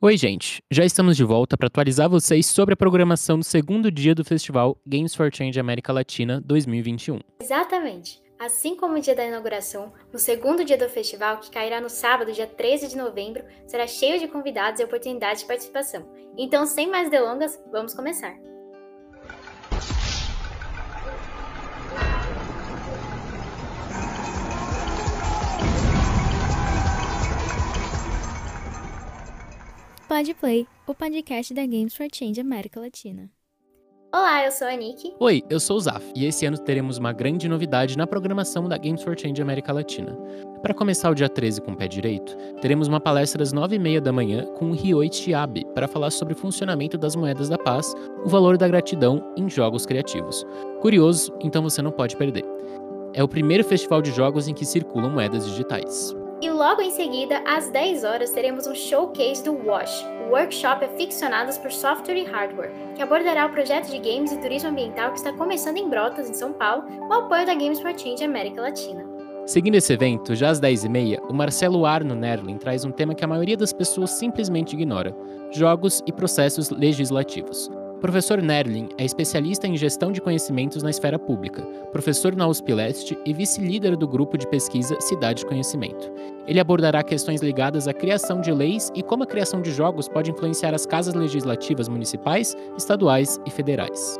Oi, gente! Já estamos de volta para atualizar vocês sobre a programação do segundo dia do festival Games for Change América Latina 2021. Exatamente! Assim como o dia da inauguração, o segundo dia do festival, que cairá no sábado, dia 13 de novembro, será cheio de convidados e oportunidades de participação. Então, sem mais delongas, vamos começar! Pode Play, o podcast da Games for Change América Latina. Olá, eu sou a Nick. Oi, eu sou o Zaf, e esse ano teremos uma grande novidade na programação da Games for Change América Latina. Para começar o dia 13 com o pé direito, teremos uma palestra às 9h30 da manhã com o Ryoi Chiabe para falar sobre o funcionamento das moedas da paz, o valor da gratidão em jogos criativos. Curioso, então você não pode perder. É o primeiro festival de jogos em que circulam moedas digitais. E logo em seguida, às 10 horas, teremos um showcase do WASH, Workshop Aficionados por Software e Hardware, que abordará o projeto de games e turismo ambiental que está começando em Brotas, em São Paulo, com apoio da Games for Change América Latina. Seguindo esse evento, já às 10h30, o Marcelo Arno Nerlin traz um tema que a maioria das pessoas simplesmente ignora: jogos e processos legislativos. Professor Nerlin é especialista em gestão de conhecimentos na esfera pública, professor na USP Leste e vice-líder do grupo de pesquisa Cidade de Conhecimento. Ele abordará questões ligadas à criação de leis e como a criação de jogos pode influenciar as casas legislativas municipais, estaduais e federais.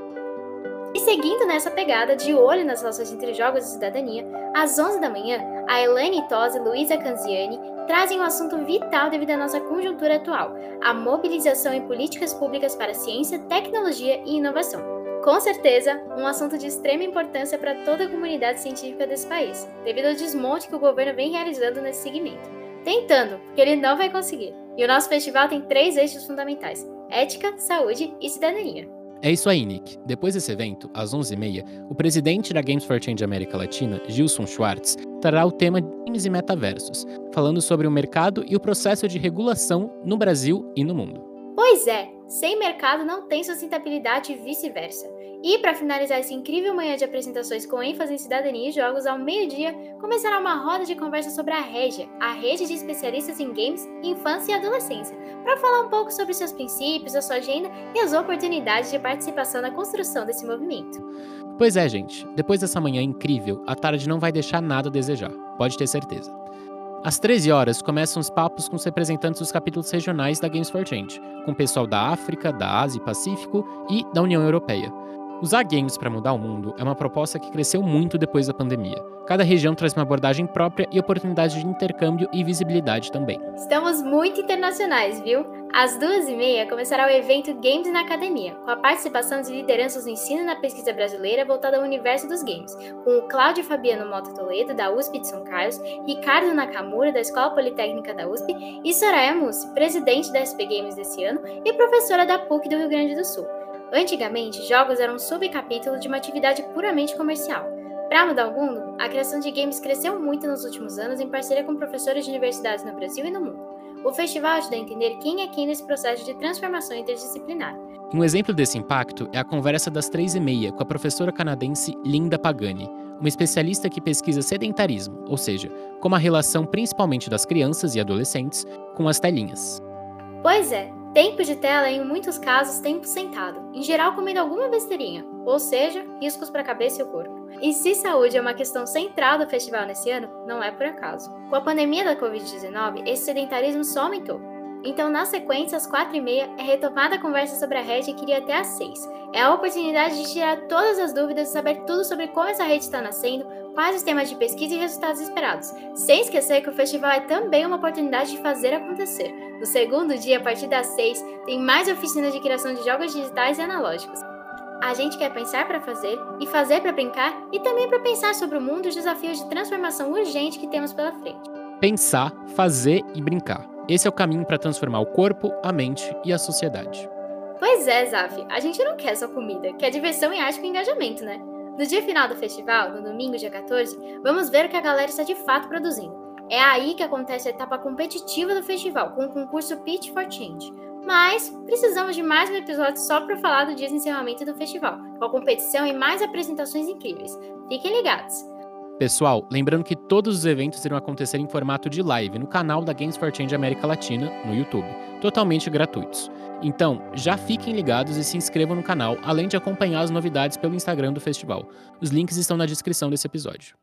E seguindo nessa pegada, de olho nas relações entre jogos e cidadania, às 11 da manhã, a Elaine Tosi e Luísa Canziani trazem um assunto vital devido à nossa conjuntura atual: a mobilização em políticas públicas para ciência, tecnologia e inovação. Com certeza, um assunto de extrema importância para toda a comunidade científica desse país, devido ao desmonte que o governo vem realizando nesse segmento. Tentando, porque ele não vai conseguir. E o nosso festival tem três eixos fundamentais: ética, saúde e cidadania. É isso aí, Nick. Depois desse evento, às 11h30, o presidente da Games for Change América Latina, Gilson Schwartz, trará o tema Games e Metaversos, falando sobre o mercado e o processo de regulação no Brasil e no mundo. Pois é, sem mercado não tem sustentabilidade e vice-versa. E para finalizar essa incrível manhã de apresentações com ênfase em cidadania e jogos, ao meio-dia começará uma roda de conversa sobre a Regia, a rede de especialistas em games, infância e adolescência, para falar um pouco sobre seus princípios, a sua agenda e as oportunidades de participação na construção desse movimento. Pois é, gente, depois dessa manhã incrível, a tarde não vai deixar nada a desejar, pode ter certeza. Às 13 horas começam os papos com os representantes dos capítulos regionais da Games for Change, com o pessoal da África, da Ásia e Pacífico e da União Europeia. Usar games para mudar o mundo é uma proposta que cresceu muito depois da pandemia. Cada região traz uma abordagem própria e oportunidades de intercâmbio e visibilidade também. Estamos muito internacionais, viu? Às duas e meia começará o evento Games na Academia, com a participação de lideranças no ensino na pesquisa brasileira voltada ao universo dos games, com o Cláudio Fabiano Mota Toledo, da USP de São Carlos, Ricardo Nakamura, da Escola Politécnica da USP, e Soraya Mussi, presidente da SP Games desse ano e professora da PUC do Rio Grande do Sul. Antigamente, jogos eram um subcapítulo de uma atividade puramente comercial. Para mudar o mundo, a criação de games cresceu muito nos últimos anos em parceria com professores de universidades no Brasil e no mundo. O festival ajuda a entender quem é quem nesse processo de transformação interdisciplinar. Um exemplo desse impacto é a conversa das três e meia com a professora canadense Linda Pagani, uma especialista que pesquisa sedentarismo, ou seja, como a relação principalmente das crianças e adolescentes com as telinhas. Pois é, Tempo de tela é, em muitos casos, tempo sentado, em geral comendo alguma besteirinha, ou seja, riscos para a cabeça e o corpo. E se saúde é uma questão central do festival nesse ano, não é por acaso. Com a pandemia da Covid-19, esse sedentarismo só aumentou. Então, na sequência, às 4h30, é retomada a conversa sobre a rede que iria até às 6. É a oportunidade de tirar todas as dúvidas e saber tudo sobre como essa rede está nascendo, quais os temas de pesquisa e resultados esperados. Sem esquecer que o festival é também uma oportunidade de fazer acontecer. No segundo dia, a partir das 6, tem mais oficinas de criação de jogos digitais e analógicos. A gente quer pensar para fazer e fazer para brincar e também para pensar sobre o mundo e os desafios de transformação urgente que temos pela frente. Pensar, fazer e brincar. Esse é o caminho para transformar o corpo, a mente e a sociedade. Pois é, Zaf, a gente não quer só comida, quer diversão e arte com engajamento, né? No dia final do festival, no domingo, dia 14, vamos ver o que a galera está de fato produzindo. É aí que acontece a etapa competitiva do festival, com o concurso Pitch for Change. Mas precisamos de mais um episódio só para falar do dia de encerramento do festival, com a competição e mais apresentações incríveis. Fiquem ligados! Pessoal, lembrando que todos os eventos irão acontecer em formato de live no canal da Games for Change América Latina, no YouTube, totalmente gratuitos. Então, já fiquem ligados e se inscrevam no canal, além de acompanhar as novidades pelo Instagram do festival. Os links estão na descrição desse episódio.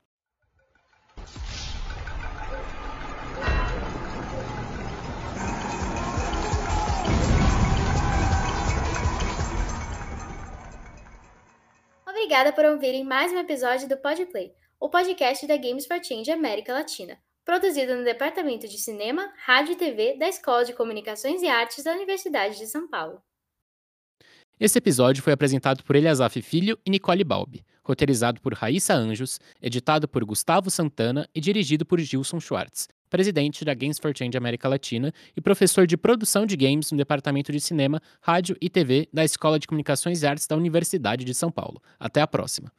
Obrigada por ouvirem mais um episódio do Podplay, o podcast da Games for Change América Latina, produzido no Departamento de Cinema, Rádio e TV da Escola de Comunicações e Artes da Universidade de São Paulo. Esse episódio foi apresentado por Eliasaf Filho e Nicole Balbi, roteirizado por Raíssa Anjos, editado por Gustavo Santana e dirigido por Gilson Schwartz, presidente da Games for Change América Latina e professor de produção de games no Departamento de Cinema, Rádio e TV da Escola de Comunicações e Artes da Universidade de São Paulo. Até a próxima!